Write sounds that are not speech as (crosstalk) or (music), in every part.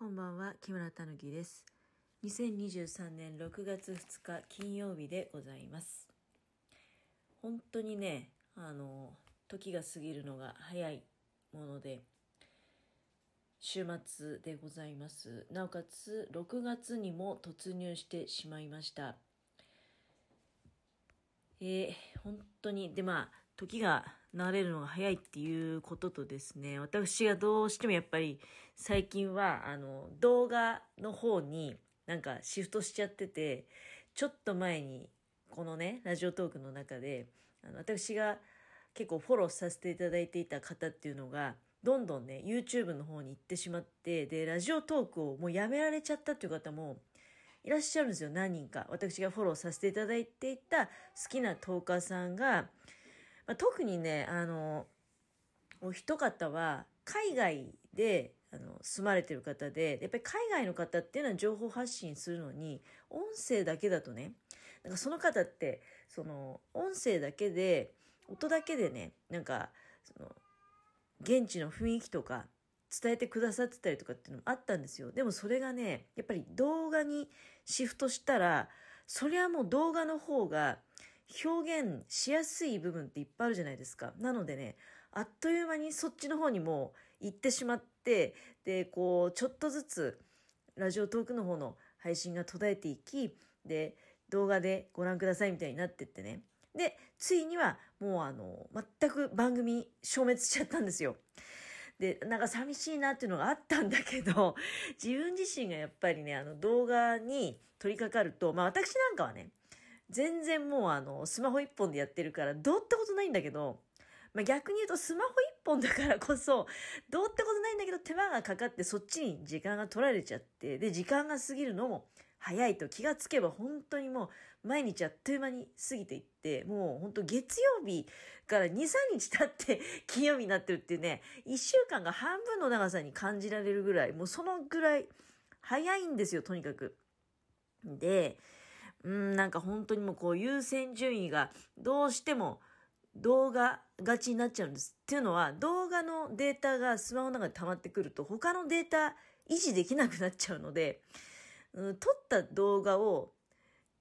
こんばんは、木村たぬきです。2023年6月2日金曜日でございます。本当にね、あの、時が過ぎるのが早いもので、週末でございます。なおかつ、6月にも突入してしまいました。えー本当に、で、まあ、時が流れるのが早いっていうこととですね、私がどうしてもやっぱり最近は、あの、動画の方になんかシフトしちゃってて、ちょっと前に、このね、ラジオトークの中で、あの私が結構フォローさせていただいていた方っていうのが、どんどんね、YouTube の方に行ってしまって、で、ラジオトークをもうやめられちゃったっていう方もいらっしゃるんですよ、何人か。私がフォローさせていただいていた好きなトーカーさんが、まあ、特にね、あの、お一方は海外であの住まれてる方で、やっぱり海外の方っていうのは情報発信するのに、音声だけだとね、なんかその方って、その音声だけで、音だけでね、なんか、その、現地の雰囲気とか伝えてくださってたりとかっていうのもあったんですよ。でもそれがね、やっぱり動画にシフトしたら、それはもう動画の方が表現しやすい部分っていっぱいあるじゃないですか。なのでね、あっという間にそっちの方にも行ってしまって、で、こう、ちょっとずつラジオトークの方の配信が途絶えていき、で、動画でご覧くださいみたいになってってね。で、ついにはもうあの、全く番組消滅しちゃったんですよ。で、なんか寂しいなっていうのがあったんだけど、自分自身がやっぱりね、あの動画に取り掛かると、まあ私なんかはね、全然もうあの、スマホ一本でやってるから、どうってことないんだけど、まあ、逆に言うとスマホ一本だからこそ、どうってことないんだけど手間がかかってそっちに時間が取られちゃって、で、時間が過ぎるのも早いと気がつけば本当にもう毎日あっという間に過ぎていって、もう本当月曜日から2、3日経って (laughs) 金曜日になってるっていうね、1週間が半分の長さに感じられるぐらい、もうそのぐらい早いんですよ、とにかく。で、うん、なんか本当にもうこう優先順位がどうしても動画がちになっちゃうんです。っていうのは動画のデータがスマホの中で溜まってくると他のデータ維持できなくなっちゃうので、うん、撮った動画を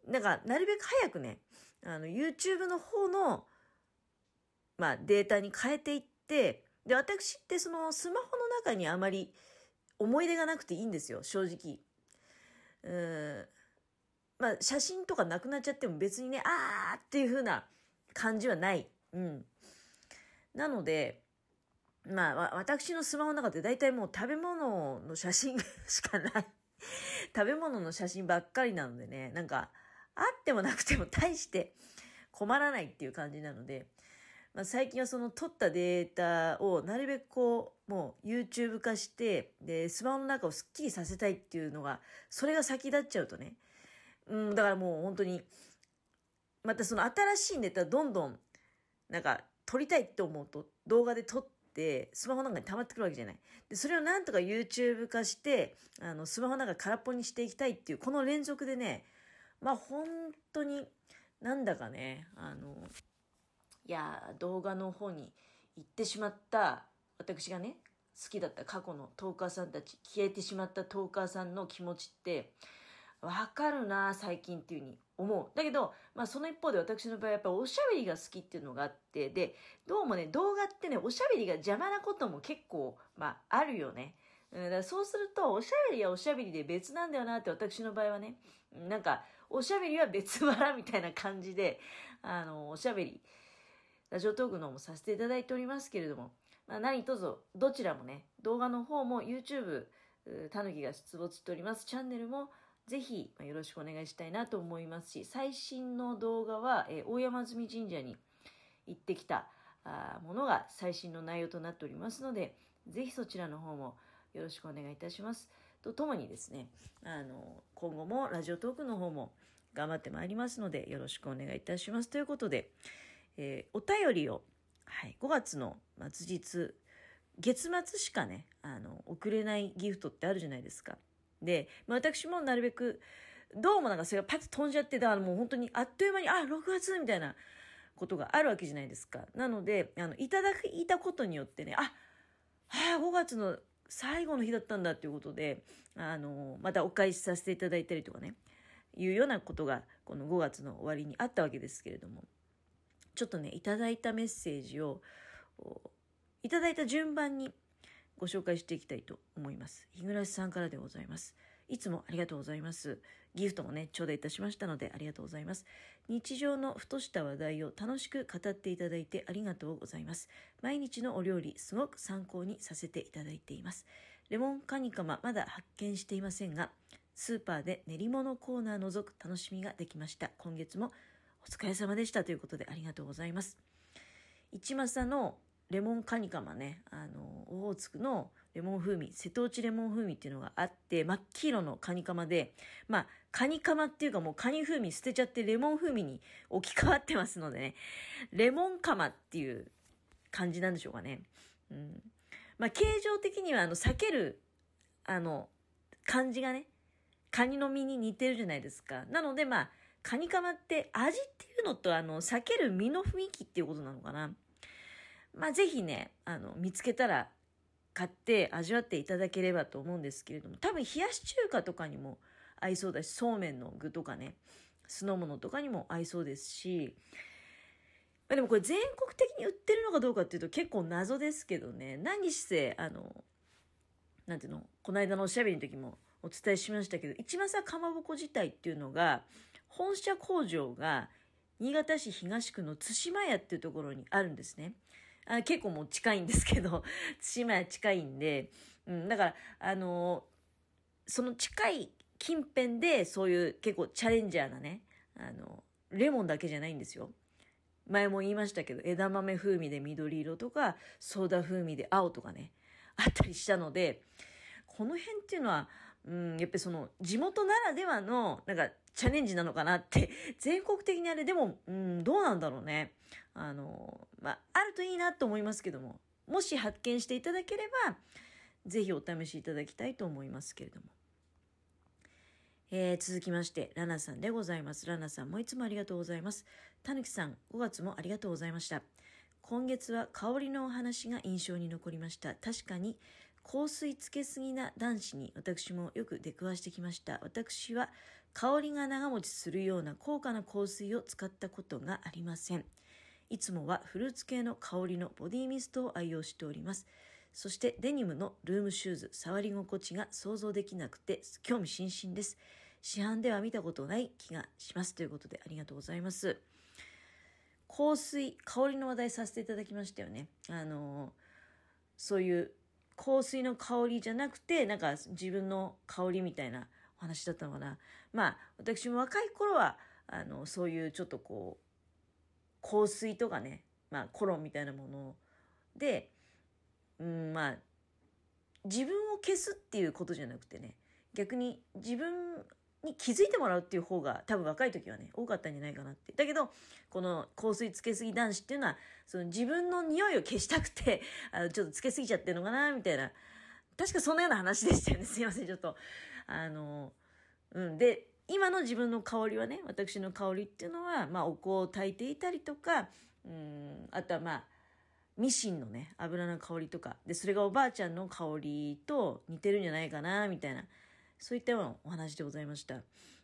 なんかなるべく早くね、あの YouTube の方のまあデータに変えていって、で、私ってそのスマホの中にあまり思い出がなくていいんですよ、正直。うんまあ、写真とかなくなっちゃっても別にね、あーっていう風な感じはない。うん。なので、まあ、私のスマホの中で大体もう食べ物の写真しかない。(laughs) 食べ物の写真ばっかりなのでね、なんか、あってもなくても大して困らないっていう感じなので、まあ、最近はその撮ったデータをなるべくこう、もう YouTube 化して、で、スマホの中をスッキリさせたいっていうのが、それが先立っちゃうとね、うん、だからもう本当に、またその新しいネタどんどん、なんか撮りたいって思うと動画で撮ってスマホの中に溜まってくるわけじゃない。で、それをなんとか YouTube 化して、あの、スマホの中空っぽにしていきたいっていう、この連続でね、まあ本当になんだかね、あの、いや、動画の方に行ってしまった、私がね、好きだった過去のトーカーさんたち、消えてしまったトーカーさんの気持ちって、わかるな最近っていうふうに思う。だけど、まあその一方で私の場合やっぱおしゃべりが好きっていうのがあって、で、どうもね、動画ってね、おしゃべりが邪魔なことも結構、まああるよね。うん、だからそうすると、おしゃべりはおしゃべりで別なんだよなって私の場合はね、なんか、おしゃべりは別腹みたいな感じで、あの、おしゃべり、ラジオトークの方もさせていただいておりますけれども、まあ何卒、どちらもね、動画の方も YouTube、たぬきが出没しておりますチャンネルもぜひよろしくお願いしたいなと思いますし、最新の動画は、えー大山積神社に行ってきたあものが最新の内容となっておりますので、ぜひそちらの方もよろしくお願いいたします。とともにですね、あの、今後もラジオトークの方も頑張ってまいりますので、よろしくお願いいたします。ということで、えーお便りを、はい、5月の末日、月末しかね、あの、送れないギフトってあるじゃないですか。で、まあ、私もなるべく、どうもなんかそれがパッと飛んじゃって、だからもう本当にあっという間に、あ、6月みたいなことがあるわけじゃないですか。なので、あの、いただいたことによってね、あ、はあ5月の最後の日だったんだっていうことで、あの、またお返しさせていただいたりとかね、いうようなことが、この5月の終わりにあったわけですけれども、ちょっとね、いただいたメッセージを、いただいた順番にご紹介していきたいと思います。日暮さんからでございます。いつもありがとうございます。ギフトもね、頂戴いたしましたのでありがとうございます。日常のふとした話題を楽しく語っていただいてありがとうございます。毎日のお料理、すごく参考にさせていただいています。レモンカニカマまだ発見していませんが、スーパーで練り物コーナー覗く楽しみができました。今月もお疲れ様でしたということでありがとうございます。一政のレモンカニカマね、あの、オホーツクのレモン風味、瀬戸内レモン風味っていうのがあって、真っ黄色のカニカマで、まあ、カニカマっていうかもうカニ風味捨てちゃってレモン風味に置き換わってますのでね、レモンカマっていう感じなんでしょうかね。うん。まあ、形状的にはあの、避ける、あの、感じがね、カニの身に似てるじゃないですか。なのでまあ、カニカマって味っていうのとあの、避ける身の雰囲気っていうことなのかな。まあ、ぜひね、あの、見つけたら買って味わっていただければと思うんですけれども、多分冷やし中華とかにも合いそうだし、そうめんの具とかね、酢の物とかにも合いそうですし、まあ、でもこれ全国的に売ってるのかどうかっていうと結構謎ですけどね、何しせ、あの、なんていうの、この間のおしゃべりの時もお伝えしましたけど、一政かまぼこ自体っていうのが、本社工場が新潟市東区の津島屋っていうところにあるんですね。あ結構もう近いんですけど、(laughs) 対馬屋近いんで、うん、だから、あのー、その近い近辺でそういう結構チャレンジャーなね、あの、レモンだけじゃないんですよ。前も言いましたけど、枝豆風味で緑色とか、ソーダ風味で青とかね、あったりしたので、この辺っていうのは、うん、やっぱりその地元ならではの、なんかチャレンジなのかなって、(laughs) 全国的にあれでも、うん、どうなんだろうね。あの、まあ、あるといいなと思いますけども、もし発見していただければ、ぜひお試しいただきたいと思いますけれども。えー、続きまして、ラナさんでございます。ラナさんもいつもありがとうございます。たぬきさん、5月もありがとうございました。今月は香りのお話が印象に残りました。確かに、香水つけすぎな男子に私もよく出くわしてきました。私は香りが長持ちするような高価な香水を使ったことがありません。いつもはフルーツ系の香りのボディミストを愛用しております。そしてデニムのルームシューズ、触り心地が想像できなくて興味津々です。市販では見たことない気がしますということでありがとうございます。香水、香りの話題させていただきましたよね。あのそういう香水の香りじゃなくて、なんか自分の香りみたいな話だったのかな。まあ、私も若い頃は、あの、そういうちょっとこう、香水とかね、まあ、コロンみたいなもので、うん、まあ、自分を消すっていうことじゃなくてね、逆に自分に気づいてもらうっていう方が多分若い時はね、多かったんじゃないかなって。だけど、この香水つけすぎ男子っていうのは、その自分の匂いを消したくて、(laughs) あの、ちょっとつけすぎちゃってるのかな、みたいな。確かそんなような話でしたよね。すいません、ちょっと。あの、うん。で、今の自分の香りはね、私の香りっていうのは、まあ、お香を炊いていたりとか、うん、あとはまあ、ミシンのね、油の香りとか、で、それがおばあちゃんの香りと似てるんじゃないかな、みたいな。そういったようなお話でございました。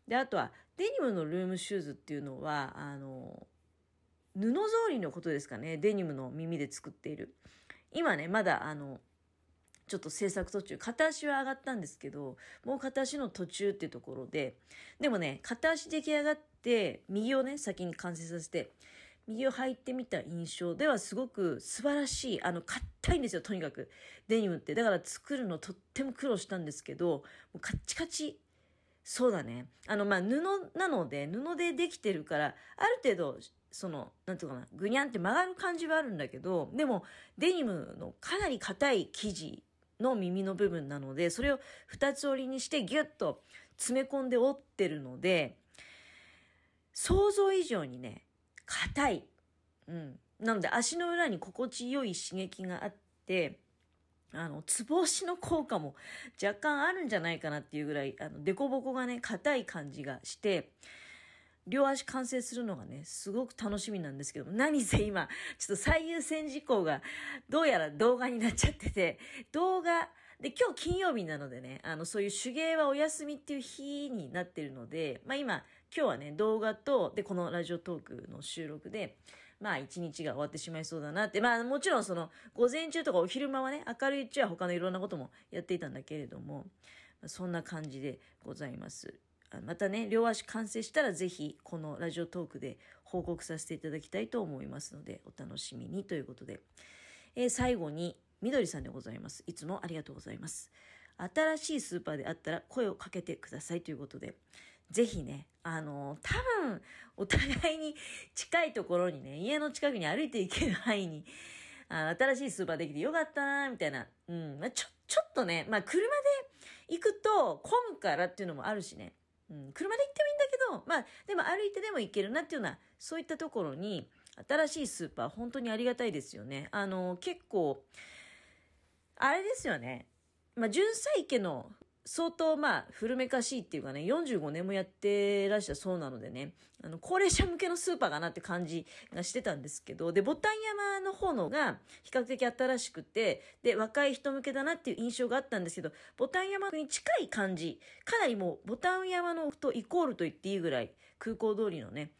で、あとは、デニムのルームシューズっていうのは、あの、布草履のことですかね。デニムの耳で作っている。今ね、まだ、あの、ちょっと制作途中、片足は上がったんですけど、もう片足の途中っていうところで、でもね、片足出来上がって、右をね、先に完成させて、右を履いてみた印象ではすごく素晴らしい、あの、硬いんですよ、とにかく。デニムって。だから作るのとっても苦労したんですけど、もうカッチカチ。そうだね。あの、まあ、布なので、布でできてるから、ある程度、その、なんていうかな、ぐにゃんって曲がる感じはあるんだけど、でも、デニムのかなり硬い生地の耳の部分なので、それを二つ折りにしてギュッと詰め込んで折ってるので、想像以上にね、硬い。うん。なので足の裏に心地よい刺激があって、あの、つぼ押しの効果も若干あるんじゃないかなっていうぐらい、あの、凸凹がね、硬い感じがして、両足完成するのがね、すごく楽しみなんですけども、何せ今、ちょっと最優先事項が、どうやら動画になっちゃってて、動画で、今日金曜日なのでね、あの、そういう手芸はお休みっていう日になってるので、まあ今、今日はね、動画と、で、このラジオトークの収録で、まあ一日が終わってしまいそうだなって、まあもちろんその、午前中とかお昼間はね、明るいうちは他のいろんなこともやっていたんだけれども、そんな感じでございます。またね、両足完成したらぜひこのラジオトークで報告させていただきたいと思いますので、お楽しみにということで。えー、最後に、みどりさんでございます。いつもありがとうございます。新しいスーパーであったら声をかけてくださいということで、ぜひね、あのー、多分、お互いに近いところにね、家の近くに歩いていける範囲に、あ新しいスーパーできてよかったなみたいな。うん。まあ、ちょ、ちょっとね、まあ、車で行くと混むからっていうのもあるしね。うん。車で行ってもいいんだけど、まあ、でも歩いてでも行けるなっていうような、そういったところに、新しいスーパー、本当にありがたいですよね。あの、結構、あれですよね。まあ、純粋家の相当まあ古めかしいっていうかね、45年もやってらっしゃそうなのでね、あの、高齢者向けのスーパーかなって感じがしてたんですけど、で、ボタン山の方のが比較的新しくて、で、若い人向けだなっていう印象があったんですけど、ボタン山に近い感じ、かなりもうボタン山のとイコールと言っていいぐらい、空港通りのね、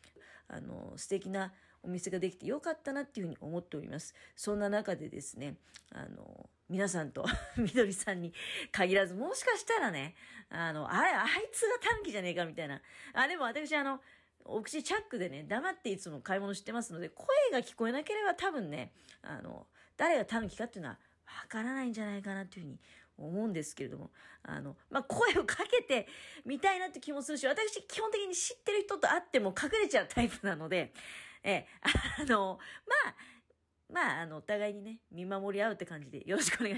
あの、素敵なお店ができてよかったなっていうふうに思っております。そんな中でですね、あの、皆さんと (laughs) みどりさんに限らず、もしかしたらね、あの、あれ、あいつが短期じゃねえかみたいな。あ、でも私あの、お口チャックでね、黙っていつも買い物してますので、声が聞こえなければ多分ね、あの、誰がタヌキかっていうのはわからないんじゃないかなというふうに思うんですけれども、あの、まあ、声をかけて (laughs) みたいなって気もするし、私基本的に知ってる人と会っても隠れちゃうタイプなので、え、あの、まあ、まあ、あの、お互いにね、見守り合うって感じでよろしくお願いします。